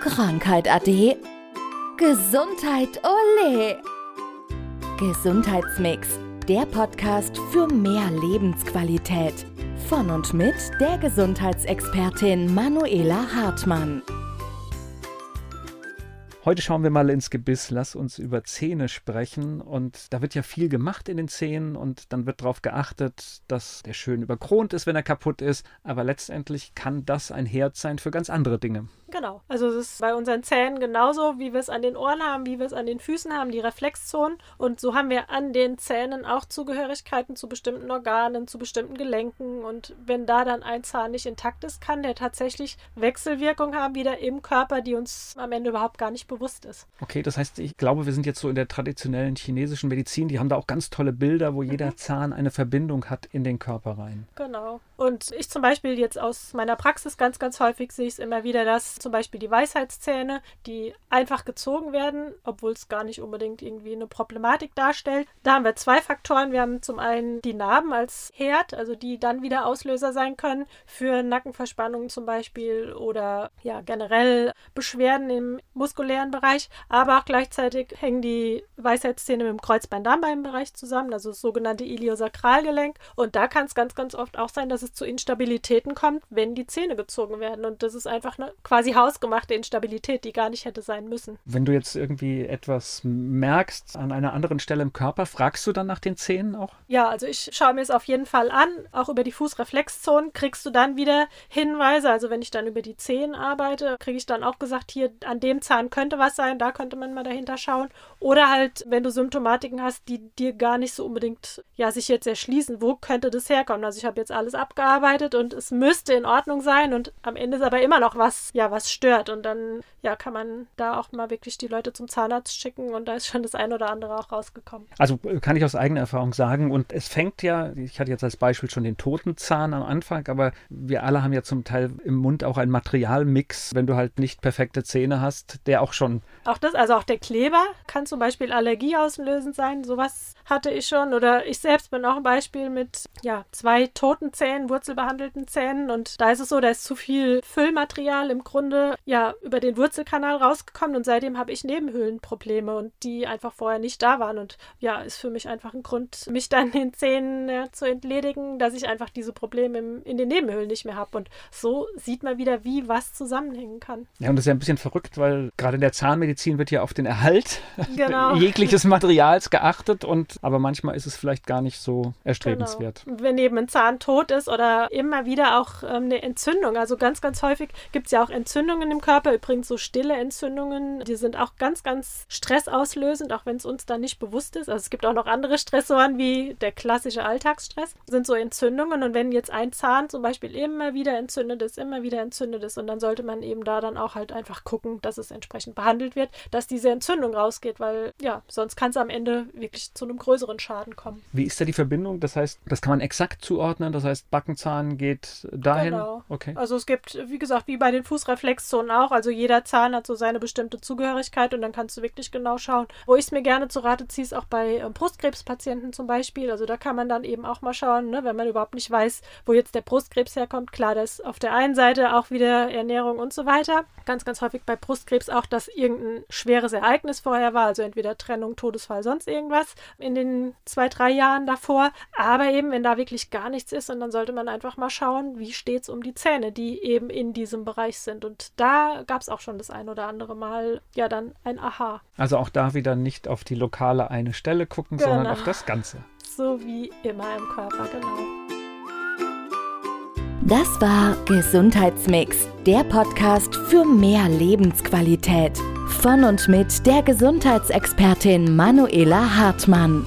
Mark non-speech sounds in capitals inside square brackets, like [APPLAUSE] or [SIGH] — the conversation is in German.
Krankheit ade. Gesundheit ole. Gesundheitsmix, der Podcast für mehr Lebensqualität. Von und mit der Gesundheitsexpertin Manuela Hartmann. Heute schauen wir mal ins Gebiss. Lass uns über Zähne sprechen. Und da wird ja viel gemacht in den Zähnen und dann wird darauf geachtet, dass der schön überkront ist, wenn er kaputt ist. Aber letztendlich kann das ein Herd sein für ganz andere Dinge. Genau. Also es ist bei unseren Zähnen genauso, wie wir es an den Ohren haben, wie wir es an den Füßen haben, die Reflexzonen. Und so haben wir an den Zähnen auch Zugehörigkeiten zu bestimmten Organen, zu bestimmten Gelenken. Und wenn da dann ein Zahn nicht intakt ist, kann der tatsächlich Wechselwirkung haben wieder im Körper, die uns am Ende überhaupt gar nicht bewusst ist. Okay, das heißt, ich glaube, wir sind jetzt so in der traditionellen chinesischen Medizin. Die haben da auch ganz tolle Bilder, wo mhm. jeder Zahn eine Verbindung hat in den Körper rein. Genau. Und ich zum Beispiel jetzt aus meiner Praxis ganz, ganz häufig sehe ich es immer wieder, dass zum Beispiel die Weisheitszähne, die einfach gezogen werden, obwohl es gar nicht unbedingt irgendwie eine Problematik darstellt. Da haben wir zwei Faktoren. Wir haben zum einen die Narben als Herd, also die dann wieder Auslöser sein können für Nackenverspannungen zum Beispiel oder ja generell Beschwerden im muskulären Bereich. Aber auch gleichzeitig hängen die Weisheitszähne mit dem Kreuzbein-Darmbein-Bereich zusammen, also das sogenannte Iliosakralgelenk. Und da kann es ganz, ganz oft auch sein, dass es zu Instabilitäten kommt, wenn die Zähne gezogen werden. Und das ist einfach eine quasi quasi hausgemachte Instabilität, die gar nicht hätte sein müssen. Wenn du jetzt irgendwie etwas merkst an einer anderen Stelle im Körper, fragst du dann nach den Zähnen auch? Ja, also ich schaue mir es auf jeden Fall an. Auch über die Fußreflexzonen kriegst du dann wieder Hinweise. Also wenn ich dann über die Zehen arbeite, kriege ich dann auch gesagt, hier an dem Zahn könnte was sein, da könnte man mal dahinter schauen. Oder halt, wenn du Symptomatiken hast, die dir gar nicht so unbedingt ja, sich jetzt erschließen, wo könnte das herkommen? Also ich habe jetzt alles abgearbeitet und es müsste in Ordnung sein und am Ende ist aber immer noch was, ja, was was stört. Und dann ja, kann man da auch mal wirklich die Leute zum Zahnarzt schicken und da ist schon das ein oder andere auch rausgekommen. Also äh, kann ich aus eigener Erfahrung sagen. Und es fängt ja, ich hatte jetzt als Beispiel schon den toten Zahn am Anfang, aber wir alle haben ja zum Teil im Mund auch einen Materialmix, wenn du halt nicht perfekte Zähne hast, der auch schon. Auch das, also auch der Kleber kann zum Beispiel allergieauslösend sein. Sowas hatte ich schon. Oder ich selbst bin auch ein Beispiel mit ja, zwei toten Zähnen, wurzelbehandelten Zähnen. Und da ist es so, da ist zu viel Füllmaterial im Grunde Grunde ja über den Wurzelkanal rausgekommen und seitdem habe ich Nebenhöhlenprobleme und die einfach vorher nicht da waren. Und ja, ist für mich einfach ein Grund, mich dann den Zähnen ja, zu entledigen, dass ich einfach diese Probleme im, in den Nebenhöhlen nicht mehr habe. Und so sieht man wieder, wie was zusammenhängen kann. Ja, und das ist ja ein bisschen verrückt, weil gerade in der Zahnmedizin wird ja auf den Erhalt [LAUGHS] genau. jegliches Materials geachtet und aber manchmal ist es vielleicht gar nicht so erstrebenswert. Genau. Wenn eben ein Zahn tot ist oder immer wieder auch ähm, eine Entzündung. Also ganz, ganz häufig gibt es ja auch Entzündungen Entzündungen im Körper, übrigens so stille Entzündungen, die sind auch ganz, ganz stressauslösend, auch wenn es uns dann nicht bewusst ist. Also es gibt auch noch andere Stressoren wie der klassische Alltagsstress, sind so Entzündungen. Und wenn jetzt ein Zahn zum Beispiel immer wieder entzündet ist, immer wieder entzündet ist, und dann sollte man eben da dann auch halt einfach gucken, dass es entsprechend behandelt wird, dass diese Entzündung rausgeht, weil ja, sonst kann es am Ende wirklich zu einem größeren Schaden kommen. Wie ist da die Verbindung? Das heißt, das kann man exakt zuordnen, das heißt, Backenzahn geht dahin. Genau. Okay. Also es gibt, wie gesagt, wie bei den Fußreflexen, Reflexzonen auch. Also jeder Zahn hat so seine bestimmte Zugehörigkeit und dann kannst du wirklich genau schauen. Wo ich es mir gerne zu Rate ziehe, ist auch bei ähm, Brustkrebspatienten zum Beispiel. Also da kann man dann eben auch mal schauen, ne, wenn man überhaupt nicht weiß, wo jetzt der Brustkrebs herkommt. Klar, da ist auf der einen Seite auch wieder Ernährung und so weiter. Ganz, ganz häufig bei Brustkrebs auch, dass irgendein schweres Ereignis vorher war, also entweder Trennung, Todesfall, sonst irgendwas in den zwei, drei Jahren davor. Aber eben, wenn da wirklich gar nichts ist, und dann sollte man einfach mal schauen, wie steht es um die Zähne, die eben in diesem Bereich sind. Und und da gab es auch schon das ein oder andere Mal ja dann ein Aha. Also auch da wieder nicht auf die lokale eine Stelle gucken, genau. sondern auf das Ganze. So wie immer im Körper, genau. Das war Gesundheitsmix, der Podcast für mehr Lebensqualität. Von und mit der Gesundheitsexpertin Manuela Hartmann.